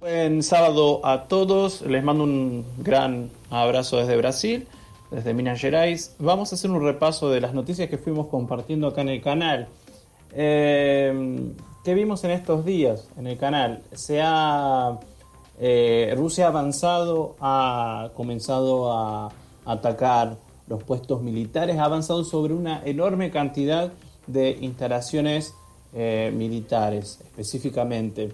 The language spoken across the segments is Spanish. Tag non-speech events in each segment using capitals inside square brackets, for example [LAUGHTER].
Buen sábado a todos, les mando un gran abrazo desde Brasil, desde Minas Gerais. Vamos a hacer un repaso de las noticias que fuimos compartiendo acá en el canal. Eh, ¿Qué vimos en estos días en el canal? Se ha, eh, Rusia ha avanzado, ha comenzado a atacar los puestos militares, ha avanzado sobre una enorme cantidad de instalaciones eh, militares específicamente.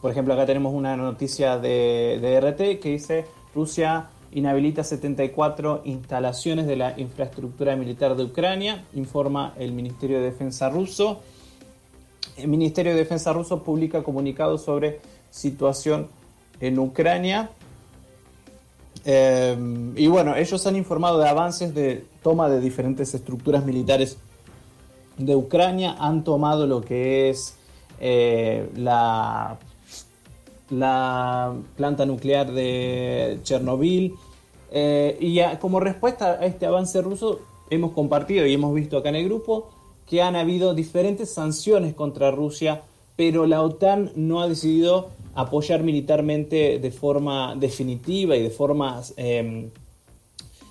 Por ejemplo, acá tenemos una noticia de, RT que dice Rusia inhabilita 74 instalaciones de la infraestructura militar de Ucrania, informa el Ministerio de Defensa ruso. El Ministerio de Defensa ruso publica comunicados sobre situación en Ucrania. Eh, y bueno, ellos han informado de avances de toma de diferentes estructuras militares de Ucrania, han tomado lo que es eh, la la planta nuclear de Chernobyl. Eh, y como respuesta a este avance ruso, hemos compartido y hemos visto acá en el grupo que han habido diferentes sanciones contra Rusia, pero la OTAN no ha decidido apoyar militarmente de forma definitiva y de forma em,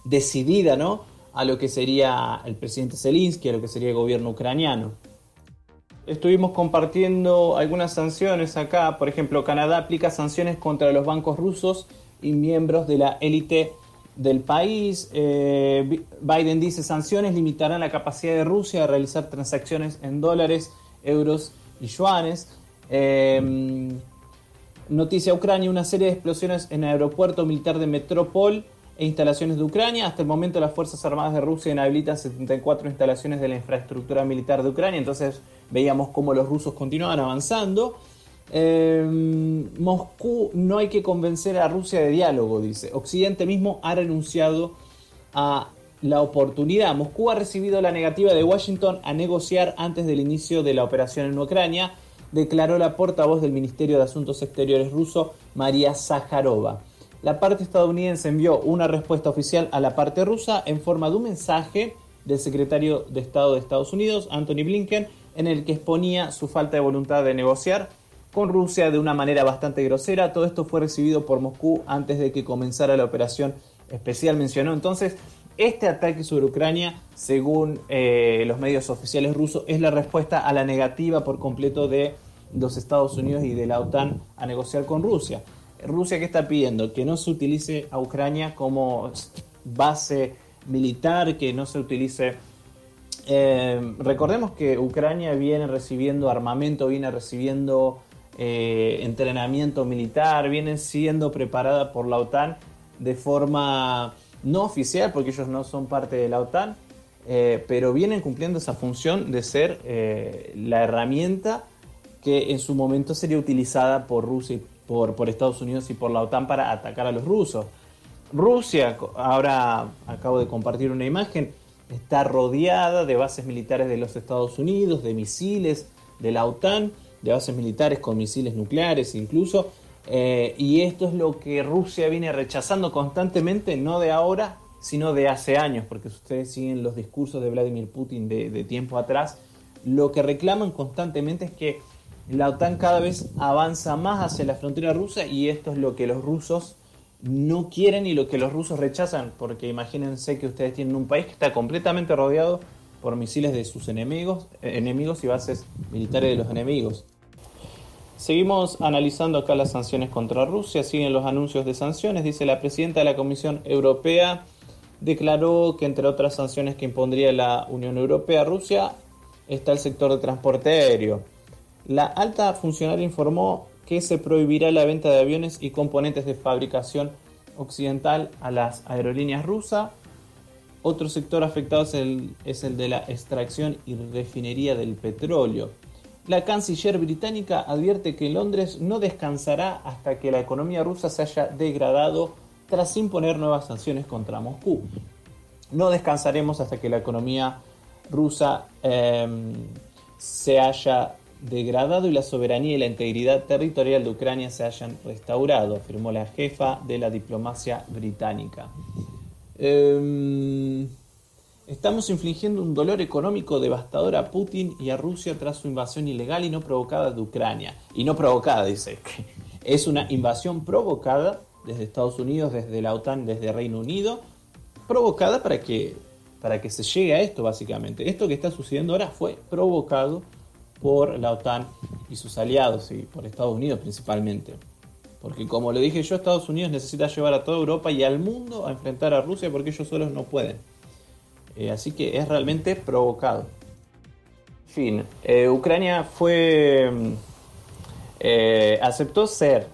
decidida ¿no? a lo que sería el presidente Zelensky, a lo que sería el gobierno ucraniano estuvimos compartiendo algunas sanciones acá. Por ejemplo, Canadá aplica sanciones contra los bancos rusos y miembros de la élite del país. Eh, Biden dice sanciones limitarán la capacidad de Rusia de realizar transacciones en dólares, euros y yuanes. Eh, noticia Ucrania, una serie de explosiones en el aeropuerto militar de Metropol e instalaciones de Ucrania. Hasta el momento las Fuerzas Armadas de Rusia inhabilitan 74 instalaciones de la infraestructura militar de Ucrania. Entonces veíamos cómo los rusos continuaban avanzando. Em, Moscú no hay que convencer a Rusia de diálogo, dice. Occidente mismo ha renunciado a la oportunidad. Moscú ha recibido la negativa de Washington a negociar antes del inicio de la operación en Ucrania, declaró la portavoz del Ministerio de Asuntos Exteriores ruso, María Zaharova. La parte estadounidense envió una respuesta oficial a la parte rusa en forma de un mensaje del secretario de Estado de Estados Unidos, Anthony Blinken, en el que exponía su falta de voluntad de negociar con Rusia de una manera bastante grosera. Todo esto fue recibido por Moscú antes de que comenzara la operación especial, mencionó. Entonces, este ataque sobre Ucrania, según eh, los medios oficiales rusos, es la respuesta a la negativa por completo de los Estados Unidos y de la OTAN a negociar con Rusia. Rusia, ¿qué está pidiendo? Que no se utilice a Ucrania como base militar, que no se utilice eh, recordemos que Ucrania viene recibiendo armamento, viene recibiendo eh, entrenamiento militar, viene siendo preparada por la OTAN de forma no oficial, porque ellos no son parte de la OTAN, eh, pero vienen cumpliendo esa función de ser la herramienta que en su momento sería utilizada por Rusia, por, Estados Unidos y por la OTAN para atacar a los rusos. Rusia, ahora acabo de compartir una imagen, está rodeada de bases militares de los Estados Unidos, de misiles de la OTAN, de bases militares con misiles nucleares incluso. Eh, y esto es lo que Rusia viene rechazando constantemente, no de ahora, sino de hace años, porque si ustedes siguen los discursos de Vladimir Putin de, de tiempo atrás, lo que reclaman constantemente es que la OTAN cada vez avanza más hacia la frontera rusa y esto es lo que los rusos no quieren y lo que los rusos rechazan, porque imagínense que ustedes tienen un país que está completamente rodeado por misiles de sus enemigos, eh, enemigos y bases militares de los enemigos. Seguimos analizando acá las sanciones contra Rusia, siguen los anuncios de sanciones, dice la presidenta de la Comisión Europea declaró que entre otras sanciones que impondría la Unión Europea a Rusia está el sector de transporte aéreo. La alta funcionaria informó que se prohibirá la venta de aviones y componentes de fabricación occidental a las aerolíneas rusas. Otro sector afectado es el, de la extracción y refinería del petróleo. La canciller británica advierte que Londres no descansará hasta que la economía rusa se haya degradado tras imponer nuevas sanciones contra Moscú. No descansaremos hasta que la economía rusa em, se haya degradado y la soberanía y la integridad territorial de Ucrania se hayan restaurado, afirmó la jefa de la diplomacia británica. Em, estamos infligiendo un dolor económico devastador a Putin y a Rusia tras su invasión ilegal y no provocada de Ucrania. Y no provocada, dice. [LAUGHS] Es una invasión provocada desde Estados Unidos, desde la OTAN, desde Reino Unido, provocada para que, para que se llegue a esto, básicamente. Esto que está sucediendo ahora fue provocado por la OTAN y sus aliados, y por Estados Unidos principalmente. Porque como lo dije yo, Estados Unidos necesita llevar a toda Europa y al mundo a enfrentar a Rusia porque ellos solos no pueden. Eh, así que es realmente provocado. Fin, eh, Ucrania fue... Eh, aceptó ser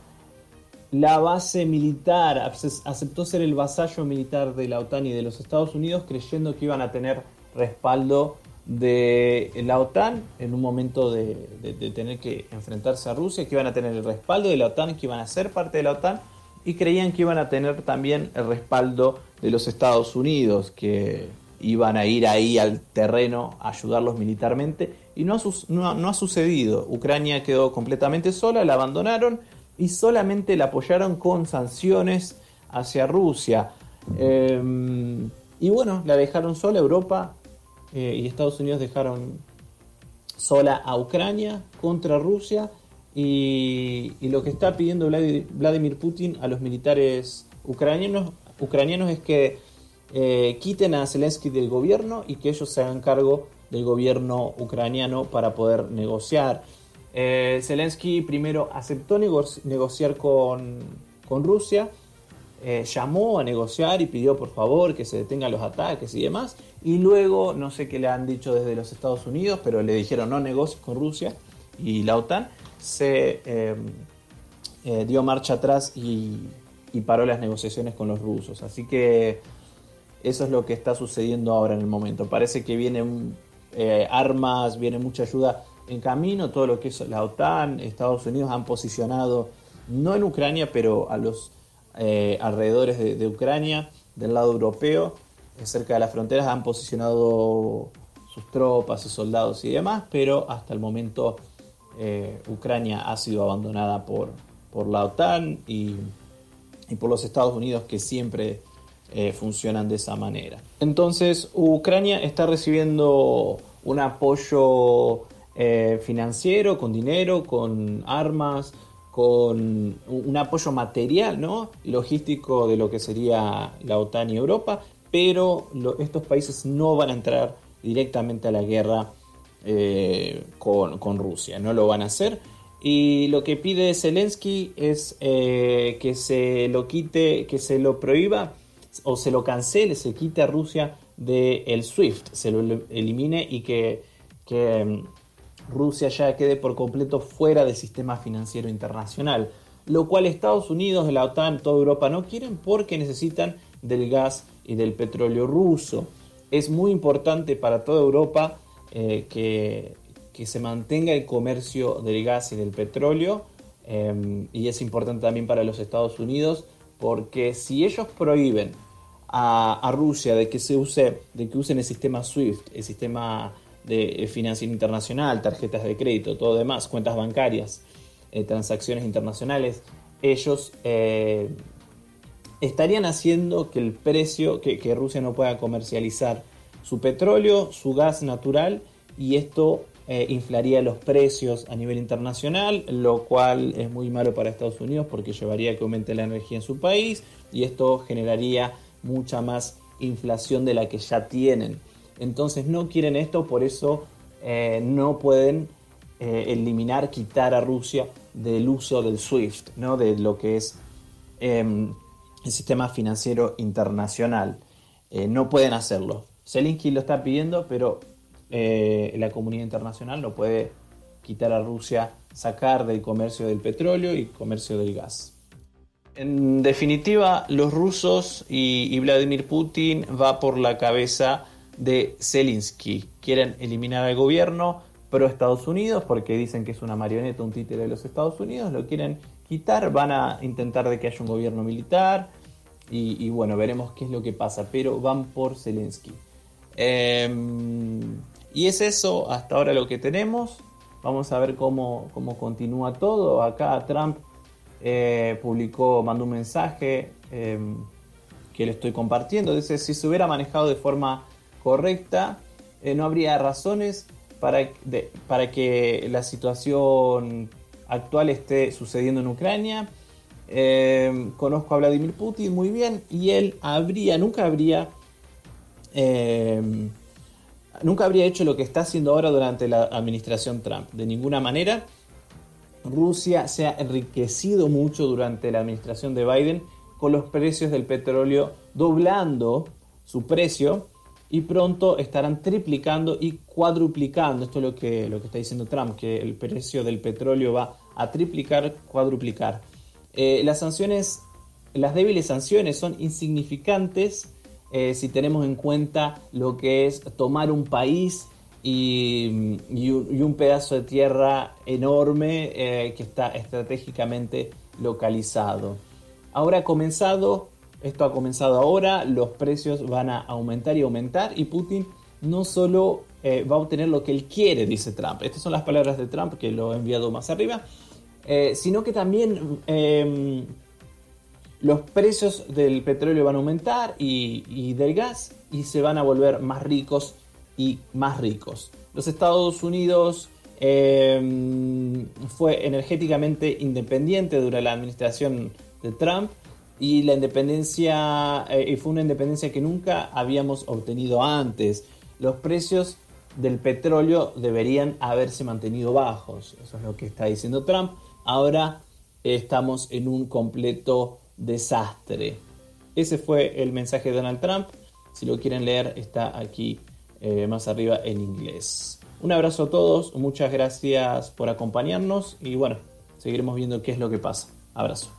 la base militar, aceptó ser el vasallo militar de la OTAN y de los Estados Unidos creyendo que iban a tener respaldo de la OTAN en un momento de, tener que enfrentarse a Rusia, que iban a tener el respaldo de la OTAN, que iban a ser parte de la OTAN y creían que iban a tener también el respaldo de los Estados Unidos, que iban a ir ahí al terreno a ayudarlos militarmente y no ha, sucedido. Ucrania quedó completamente sola, la abandonaron y solamente la apoyaron con sanciones hacia Rusia. Em, y bueno, la dejaron sola Europa eh, y Estados Unidos dejaron sola a Ucrania contra Rusia y, lo que está pidiendo Vladimir Putin a los militares ucranianos, ucranianos es que eh, quiten a Zelensky del gobierno y que ellos se hagan cargo del gobierno ucraniano para poder negociar. Eh, Zelensky primero aceptó negociar con, con Rusia, eh, llamó a negociar y pidió por favor que se detengan los ataques y demás. Y luego, no sé qué le han dicho desde los Estados Unidos, pero le dijeron no negocies con Rusia y la OTAN se em, eh, dio marcha atrás y, paró las negociaciones con los rusos. Así que eso es lo que está sucediendo ahora en el momento. Parece que vienen armas, viene mucha ayuda en camino, todo lo que es la OTAN, Estados Unidos han posicionado, no en Ucrania, pero a los eh, alrededores de, Ucrania, del lado europeo, eh, cerca de las fronteras, han posicionado sus tropas, sus soldados y demás, pero hasta el momento eh, Ucrania ha sido abandonada por, por la OTAN y, y, por los Estados Unidos que siempre funcionan de esa manera. Entonces, Ucrania está recibiendo un apoyo eh, financiero, con dinero, con armas, con un apoyo material, ¿no? logístico de lo que sería la OTAN y Europa, pero estos países no van a entrar directamente a la guerra eh, con, Rusia, no lo van a hacer. Y lo que pide Zelensky es eh, que se lo quite, que se lo prohíba o se lo cancele, se quite a Rusia del SWIFT, se lo elimine y que, que Rusia ya quede por completo fuera del sistema financiero internacional, lo cual Estados Unidos, la OTAN, toda Europa no quieren porque necesitan del gas y del petróleo ruso. Es muy importante para toda Europa eh, que, se mantenga el comercio del gas y del petróleo em, y es importante también para los Estados Unidos porque si ellos prohíben a, a, Rusia de que se use, de que usen el sistema SWIFT, el sistema de eh, financiación internacional, tarjetas de crédito, todo demás, cuentas bancarias, eh, transacciones internacionales, ellos eh, estarían haciendo que el precio, que, Rusia no pueda comercializar su petróleo, su gas natural, y esto inflaría los precios a nivel internacional, lo cual es muy malo para Estados Unidos porque llevaría a que aumente la energía en su país y esto generaría mucha más inflación de la que ya tienen. Entonces no quieren esto, por eso eh, no pueden eh, eliminar, quitar a Rusia del uso del SWIFT, ¿no? de lo que es em, el sistema financiero internacional. Eh, no pueden hacerlo. Zelensky lo está pidiendo, pero la comunidad internacional no puede quitar a Rusia, sacar del comercio del petróleo y comercio del gas. En definitiva, los rusos y Vladimir Putin va por la cabeza de Zelensky. Quieren eliminar al gobierno pro Estados Unidos porque dicen que es una marioneta, un títere de los Estados Unidos, lo quieren quitar, van a intentar de que haya un gobierno militar y, bueno, veremos qué es lo que pasa, pero van por Zelensky. Em, Y es eso hasta ahora lo que tenemos. Vamos a ver cómo, cómo continúa todo. Acá Trump eh, publicó, mandó un mensaje em, que le estoy compartiendo. Dice, si se hubiera manejado de forma correcta, eh, no habría razones para, para que la situación actual esté sucediendo en Ucrania. Em, conozco a Vladimir Putin muy bien y él habría, nunca habría em, nunca habría hecho lo que está haciendo ahora durante la administración Trump. De ninguna manera. Rusia se ha enriquecido mucho durante la administración de Biden con los precios del petróleo doblando su precio y pronto estarán triplicando y cuadruplicando. Esto es lo que, lo que está diciendo Trump, que el precio del petróleo va a triplicar, cuadruplicar. Eh, las sanciones, las débiles sanciones son insignificantes eh, si tenemos en cuenta lo que es tomar un país y, un, pedazo de tierra enorme eh, que está estratégicamente localizado. Ahora ha comenzado, esto ha comenzado ahora, los precios van a aumentar y aumentar y Putin no solo eh, va a obtener lo que él quiere, dice Trump, estas son las palabras de Trump que lo he enviado más arriba, sino que también em, los precios del petróleo van a aumentar y, del gas y se van a volver más ricos y más ricos. Los Estados Unidos em, fue energéticamente independiente durante la administración de Trump y la independencia eh, fue una independencia que nunca habíamos obtenido antes. Los precios del petróleo deberían haberse mantenido bajos, eso es lo que está diciendo Trump. Ahora estamos en un completo desastre. Ese fue el mensaje de Donald Trump. Si lo quieren leer, está aquí eh, más arriba en inglés. Un abrazo a todos, muchas gracias por acompañarnos y bueno, seguiremos viendo qué es lo que pasa. Abrazo.